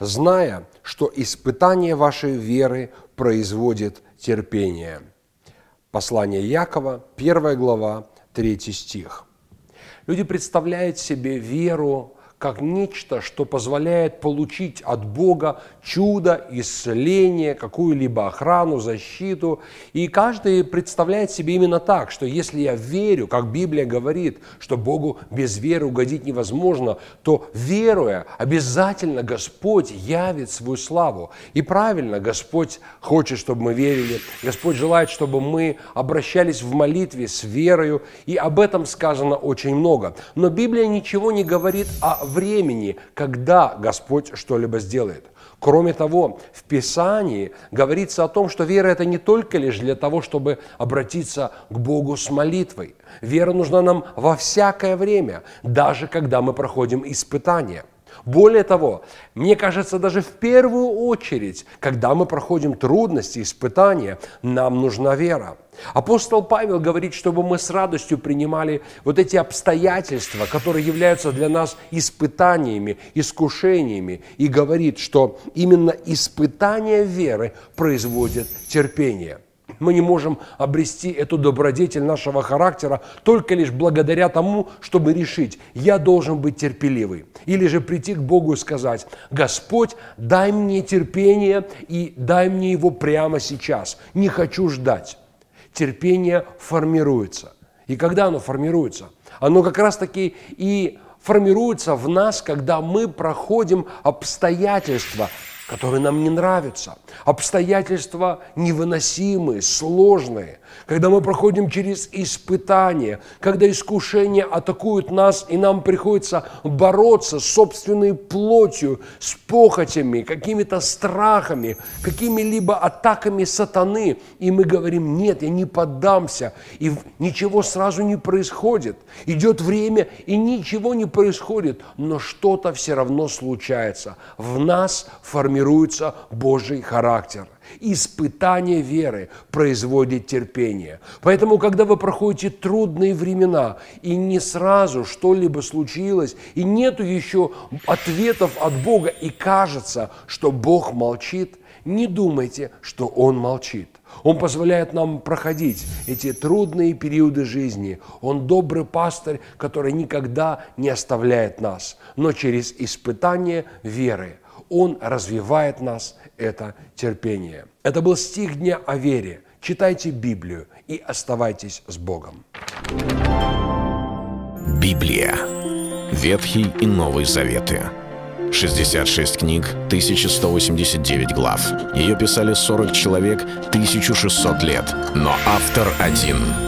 Зная, что испытание вашей веры производит терпение. Послание Якова, 1 глава, 3 стих. Люди представляют себе веру как нечто, что позволяет получить от Бога чудо, исцеление, какую-либо охрану, защиту. И каждый представляет себе именно так, что если я верю, как Библия говорит, что Богу без веры угодить невозможно, то веруя, обязательно Господь явит свою славу. И правильно, Господь хочет, чтобы мы верили, Господь желает, чтобы мы обращались в молитве с верою, и об этом сказано очень много. Но Библия ничего не говорит о времени, когда Господь что-либо сделает. Кроме того, в Писании говорится о том, что вера – это не только лишь для того, чтобы обратиться к Богу с молитвой. Вера нужна нам во всякое время, даже когда мы проходим испытания – более того, мне кажется, даже в первую очередь, когда мы проходим трудности, испытания, нам нужна вера. Апостол Павел говорит, чтобы мы с радостью принимали вот эти обстоятельства, которые являются для нас испытаниями, искушениями, и говорит, что именно испытание веры производит терпение – мы не можем обрести эту добродетель нашего характера только лишь благодаря тому, чтобы решить, я должен быть терпеливый. Или же прийти к Богу и сказать, Господь, дай мне терпение и дай мне его прямо сейчас. Не хочу ждать. Терпение формируется. И когда оно формируется? Оно как раз таки и формируется в нас, когда мы проходим обстоятельства, которые нам не нравятся, обстоятельства невыносимые, сложные, когда мы проходим через испытания, когда искушения атакуют нас, и нам приходится бороться с собственной плотью, с похотями, какими-то страхами, какими-либо атаками сатаны, и мы говорим, нет, я не поддамся, и ничего сразу не происходит. Идет время, и ничего не происходит, но что-то все равно случается. В нас формируется Божий характер – Испытание веры производит терпение. Поэтому, когда вы проходите трудные времена, и не сразу что-либо случилось, и нету еще ответов от Бога, и кажется, что Бог молчит, не думайте, что Он молчит. Он позволяет нам проходить эти трудные периоды жизни. Он добрый пастырь, который никогда не оставляет нас. Но через испытание веры Он развивает нас это терпение. Это был стих дня о вере. Читайте Библию и оставайтесь с Богом. Библия. Ветхий и Новый Заветы. 66 книг, 1189 глав. Ее писали 40 человек, 1600 лет. Но автор один –